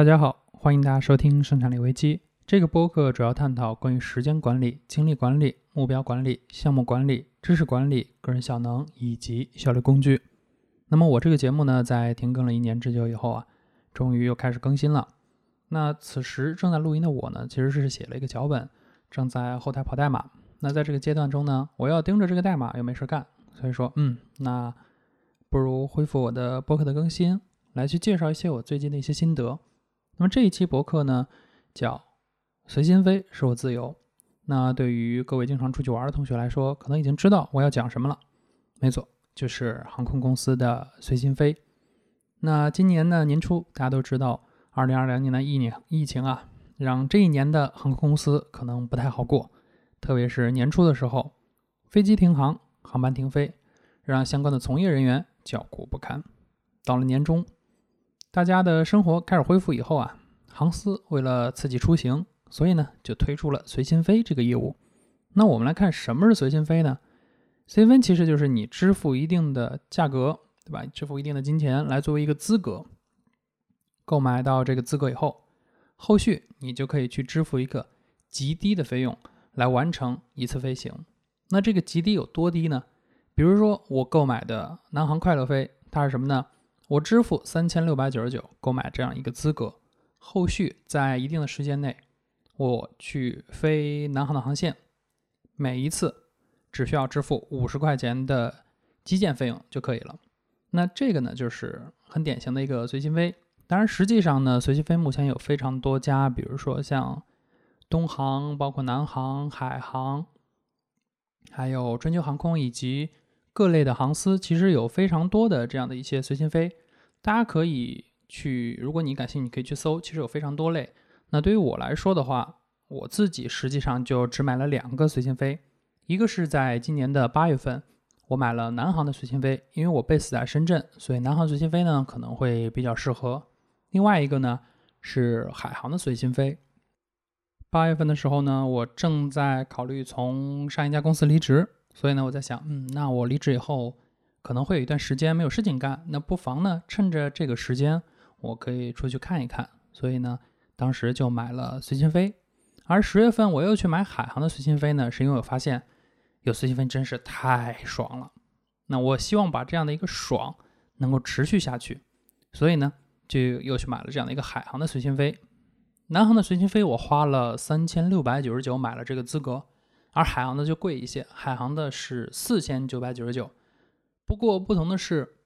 大家好，欢迎大家收听《生产力危机》这个播客，主要探讨关于时间管理、精力管理、目标管理、项目管理、知识管理、个人效能以及效率工具。那么我这个节目呢，在停更了一年之久以后啊，终于又开始更新了。那此时正在录音的我呢，其实是写了一个脚本，正在后台跑代码。那在这个阶段中呢，我要盯着这个代码又没事干，所以说，嗯，那不如恢复我的播客的更新，来去介绍一些我最近的一些心得。那么这一期博客呢，叫“随心飞，是我自由”。那对于各位经常出去玩的同学来说，可能已经知道我要讲什么了。没错，就是航空公司的随心飞。那今年呢年初，大家都知道，二零二零年的疫年疫情啊，让这一年的航空公司可能不太好过。特别是年初的时候，飞机停航，航班停飞，让相关的从业人员叫苦不堪。到了年终。大家的生活开始恢复以后啊，航司为了刺激出行，所以呢就推出了随心飞这个业务。那我们来看什么是随心飞呢？随心飞其实就是你支付一定的价格，对吧？支付一定的金钱来作为一个资格，购买到这个资格以后，后续你就可以去支付一个极低的费用来完成一次飞行。那这个极低有多低呢？比如说我购买的南航快乐飞，它是什么呢？我支付三千六百九十九购买这样一个资格，后续在一定的时间内，我去飞南航的航线，每一次只需要支付五十块钱的基建费用就可以了。那这个呢，就是很典型的一个随心飞。当然，实际上呢，随心飞目前有非常多家，比如说像东航、包括南航、海航，还有春秋航空以及。各类的航司其实有非常多的这样的一些随心飞，大家可以去，如果你感兴趣，可以去搜，其实有非常多类。那对于我来说的话，我自己实际上就只买了两个随心飞，一个是在今年的八月份，我买了南航的随心飞，因为我 base 在深圳，所以南航随心飞呢可能会比较适合。另外一个呢是海航的随心飞。八月份的时候呢，我正在考虑从上一家公司离职。所以呢，我在想，嗯，那我离职以后可能会有一段时间没有事情干，那不妨呢，趁着这个时间，我可以出去看一看。所以呢，当时就买了随心飞。而十月份我又去买海航的随心飞呢，是因为我发现有随心飞真是太爽了。那我希望把这样的一个爽能够持续下去，所以呢，就又去买了这样的一个海航的随心飞。南航的随心飞我花了三千六百九十九买了这个资格。而海航的就贵一些，海航的是四千九百九十九。不过不同的是，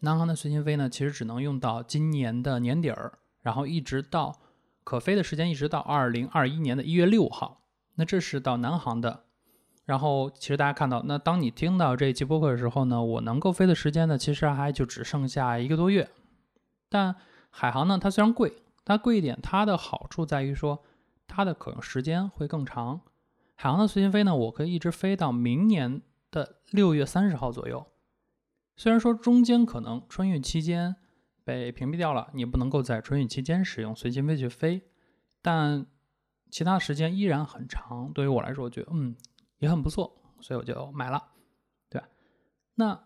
南航的随心飞呢，其实只能用到今年的年底儿，然后一直到可飞的时间一直到二零二一年的一月六号。那这是到南航的。然后其实大家看到，那当你听到这一期播客的时候呢，我能够飞的时间呢，其实还就只剩下一个多月。但海航呢，它虽然贵，它贵一点，它的好处在于说，它的可用时间会更长。海航的随心飞呢，我可以一直飞到明年的六月三十号左右。虽然说中间可能春运期间被屏蔽掉了，你不能够在春运期间使用随心飞去飞，但其他时间依然很长。对于我来说，我觉得嗯也很不错，所以我就买了，对吧？那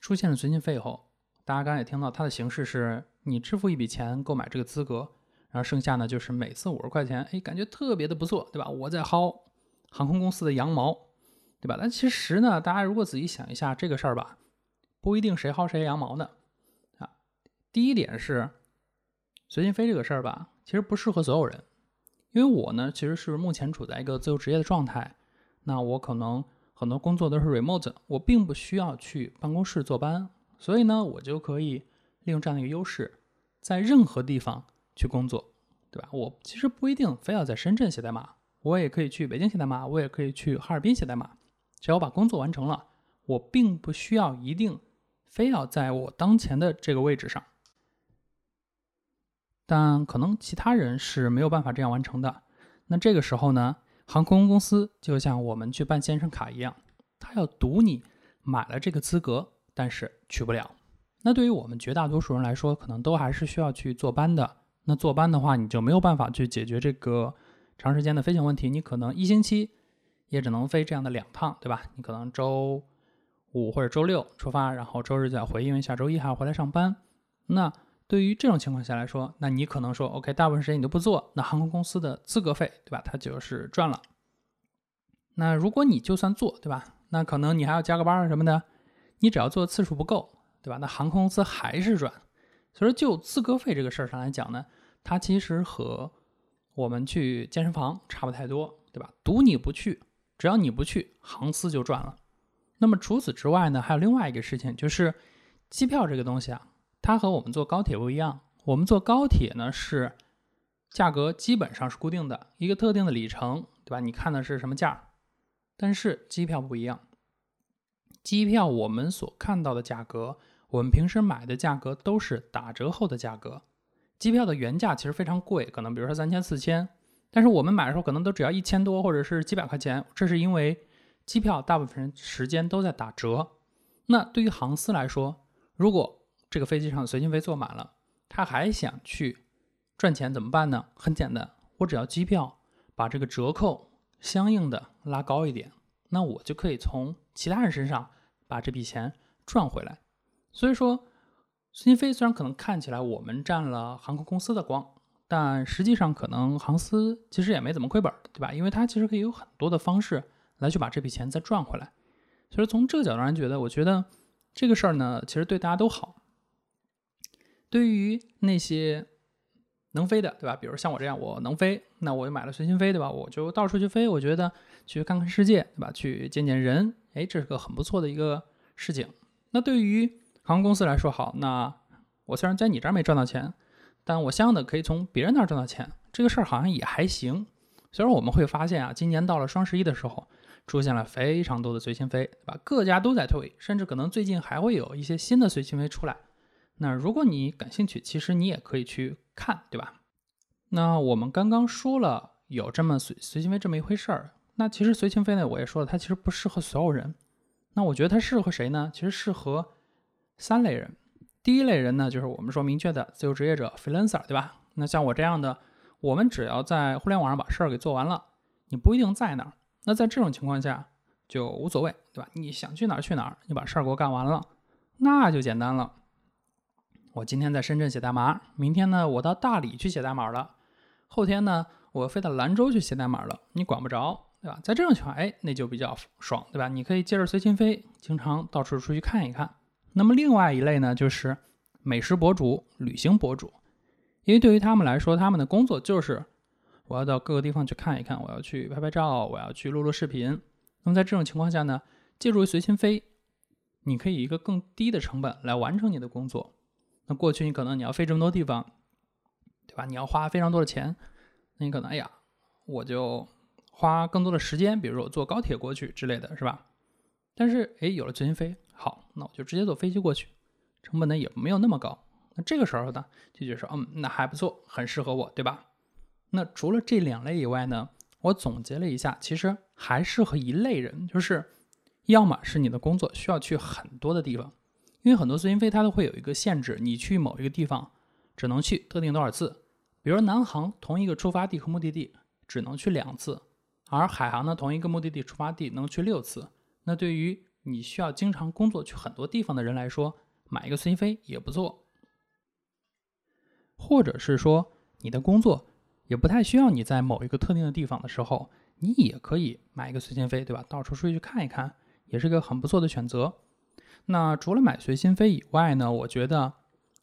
出现了随心飞以后，大家刚才也听到，它的形式是你支付一笔钱购买这个资格，然后剩下呢就是每次五十块钱，哎，感觉特别的不错，对吧？我在薅。航空公司的羊毛，对吧？但其实呢，大家如果仔细想一下这个事儿吧，不一定谁薅谁羊毛呢。啊，第一点是随心飞这个事儿吧，其实不适合所有人。因为我呢，其实是目前处在一个自由职业的状态，那我可能很多工作都是 remote，我并不需要去办公室坐班，所以呢，我就可以利用这样的一个优势，在任何地方去工作，对吧？我其实不一定非要在深圳写代码。我也可以去北京写代码，我也可以去哈尔滨写代码，只要把工作完成了，我并不需要一定非要在我当前的这个位置上。但可能其他人是没有办法这样完成的。那这个时候呢，航空公司就像我们去办健身卡一样，他要赌你买了这个资格，但是去不了。那对于我们绝大多数人来说，可能都还是需要去坐班的。那坐班的话，你就没有办法去解决这个。长时间的飞行问题，你可能一星期也只能飞这样的两趟，对吧？你可能周五或者周六出发，然后周日就要回，因为下周一还要回来上班。那对于这种情况下来说，那你可能说，OK，大部分时间你都不做，那航空公司的资格费，对吧？它就是赚了。那如果你就算做，对吧？那可能你还要加个班什么的，你只要做的次数不够，对吧？那航空公司还是赚。所以说，就资格费这个事儿上来讲呢，它其实和我们去健身房差不太多，对吧？赌你不去，只要你不去，航司就赚了。那么除此之外呢，还有另外一个事情，就是机票这个东西啊。它和我们坐高铁不一样，我们坐高铁呢是价格基本上是固定的，一个特定的里程，对吧？你看的是什么价？但是机票不一样，机票我们所看到的价格，我们平时买的价格都是打折后的价格。机票的原价其实非常贵，可能比如说三千、四千，但是我们买的时候可能都只要一千多或者是几百块钱，这是因为机票大部分时间都在打折。那对于航司来说，如果这个飞机上随心飞坐满了，他还想去赚钱怎么办呢？很简单，我只要机票把这个折扣相应的拉高一点，那我就可以从其他人身上把这笔钱赚回来。所以说，随心飞虽然可能看起来我们占了航空公司的光，但实际上可能航司其实也没怎么亏本，对吧？因为它其实可以有很多的方式来去把这笔钱再赚回来。所以从这个角度上觉得，我觉得这个事儿呢，其实对大家都好。对于那些能飞的，对吧？比如像我这样，我能飞，那我就买了随心飞，对吧？我就到处去飞，我觉得去看看世界，对吧？去见见人，哎，这是个很不错的一个事情。那对于航空公司来说，好，那我虽然在你这儿没赚到钱，但我相应的可以从别人那儿赚到钱，这个事儿好像也还行。虽然我们会发现啊，今年到了双十一的时候，出现了非常多的随心飞，对吧？各家都在推，甚至可能最近还会有一些新的随心飞出来。那如果你感兴趣，其实你也可以去看，对吧？那我们刚刚说了有这么随随心飞这么一回事儿，那其实随心飞呢，我也说了，它其实不适合所有人。那我觉得它适合谁呢？其实适合三类人。第一类人呢，就是我们说明确的自由职业者 （freelancer），对吧？那像我这样的，我们只要在互联网上把事儿给做完了，你不一定在那儿。那在这种情况下就无所谓，对吧？你想去哪儿去哪儿，你把事儿给我干完了，那就简单了。我今天在深圳写代码，明天呢，我到大理去写代码了，后天呢，我飞到兰州去写代码了，你管不着，对吧？在这种情况，哎，那就比较爽，对吧？你可以接着随心飞，经常到处出去看一看。那么另外一类呢，就是美食博主、旅行博主，因为对于他们来说，他们的工作就是我要到各个地方去看一看，我要去拍拍照，我要去录录视频。那么在这种情况下呢，借助随心飞，你可以一个更低的成本来完成你的工作。那过去你可能你要飞这么多地方，对吧？你要花非常多的钱，那你可能哎呀，我就花更多的时间，比如说我坐高铁过去之类的是吧？但是哎，有了随心飞，那我就直接坐飞机过去，成本呢也没有那么高。那这个时候呢，就觉得说，嗯，那还不错，很适合我，对吧？那除了这两类以外呢，我总结了一下，其实还适合一类人，就是要么是你的工作需要去很多的地方。因为很多咨询费它都会有一个限制，你去某一个地方只能去特定多少次。比如南航同一个出发地和目的地只能去两次，而海航呢同一个目的地出发地能去六次。那对于你需要经常工作去很多地方的人来说，买一个随心飞也不错。或者是说你的工作也不太需要你在某一个特定的地方的时候，你也可以买一个随心飞，对吧？到处出去看一看，也是个很不错的选择。那除了买随心飞以外呢？我觉得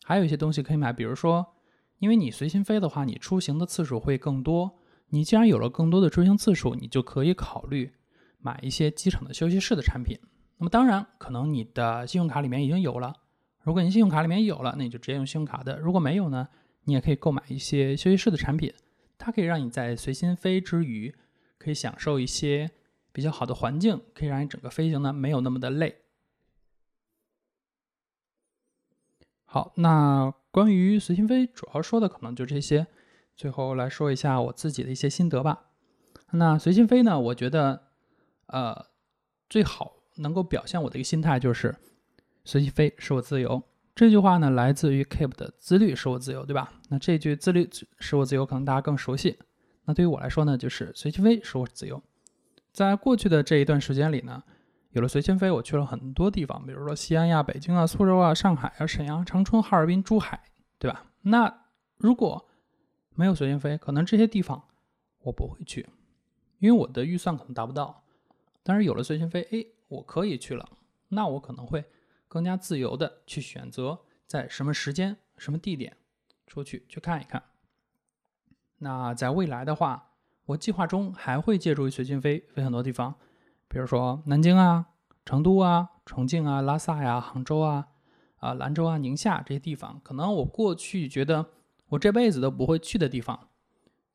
还有一些东西可以买，比如说，因为你随心飞的话，你出行的次数会更多。你既然有了更多的出行次数，你就可以考虑买一些机场的休息室的产品。那么当然，可能你的信用卡里面已经有了。如果你信用卡里面有了，那你就直接用信用卡的。如果没有呢，你也可以购买一些休息室的产品，它可以让你在随心飞之余，可以享受一些比较好的环境，可以让你整个飞行呢没有那么的累。好，那关于随心飞主要说的可能就这些。最后来说一下我自己的一些心得吧。那随心飞呢，我觉得，呃，最好能够表现我的一个心态就是随心飞是我自由。这句话呢，来自于 Keep 的自律使我自由，对吧？那这句自律使我自由，可能大家更熟悉。那对于我来说呢，就是随心飞使我自由。在过去的这一段时间里呢。有了随心飞，我去了很多地方，比如说西安呀、北京啊、苏州啊、上海啊、沈阳、长春、哈尔滨、珠海对吧？那如果没有随心飞，可能这些地方我不会去，因为我的预算可能达不到。但是有了随心飞，哎，我可以去了，那我可能会更加自由的去选择在什么时间、什么地点出去去看一看。那在未来的话，我计划中还会借助于随心飞飞很多地方，比如说南京啊、成都啊、重庆啊、拉萨呀、杭州啊、啊兰州啊、宁夏这些地方，可能我过去觉得我这辈子都不会去的地方，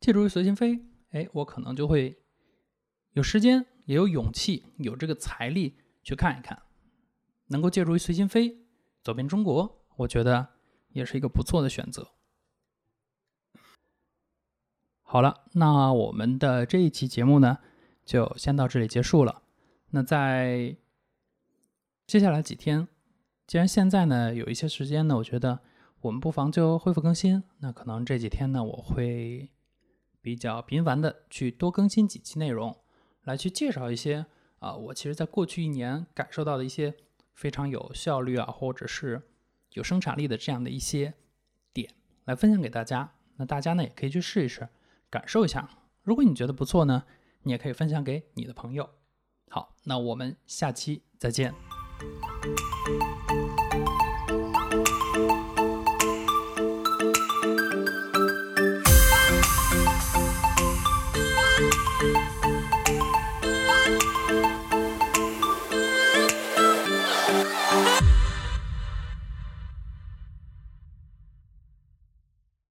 借助于随心飞，哎，我可能就会有时间。也有勇气，有这个财力去看一看，能够借助于随心飞走遍中国，我觉得也是一个不错的选择。好了，那我们的这一期节目呢，就先到这里结束了。那在接下来几天，既然现在呢有一些时间呢，我觉得我们不妨就恢复更新。那可能这几天呢，我会比较频繁的去多更新几期内容。来去介绍一些啊，我其实在过去一年感受到的一些非常有效率啊，或者是有生产力的这样的一些点，来分享给大家。那大家呢也可以去试一试，感受一下。如果你觉得不错呢，你也可以分享给你的朋友。好，那我们下期再见。